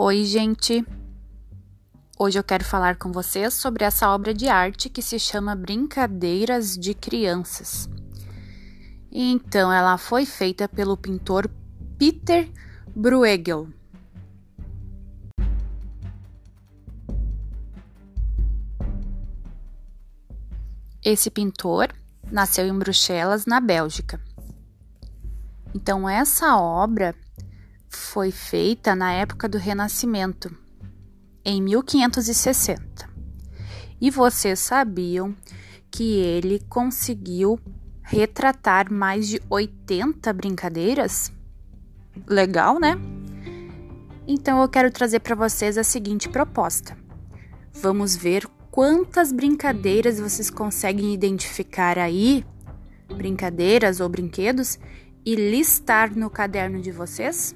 Oi, gente! Hoje eu quero falar com vocês sobre essa obra de arte que se chama Brincadeiras de Crianças. Então, ela foi feita pelo pintor Peter Bruegel. Esse pintor nasceu em Bruxelas, na Bélgica. Então, essa obra foi feita na época do Renascimento, em 1560. E vocês sabiam que ele conseguiu retratar mais de 80 brincadeiras? Legal, né? Então eu quero trazer para vocês a seguinte proposta. Vamos ver quantas brincadeiras vocês conseguem identificar aí, brincadeiras ou brinquedos, e listar no caderno de vocês?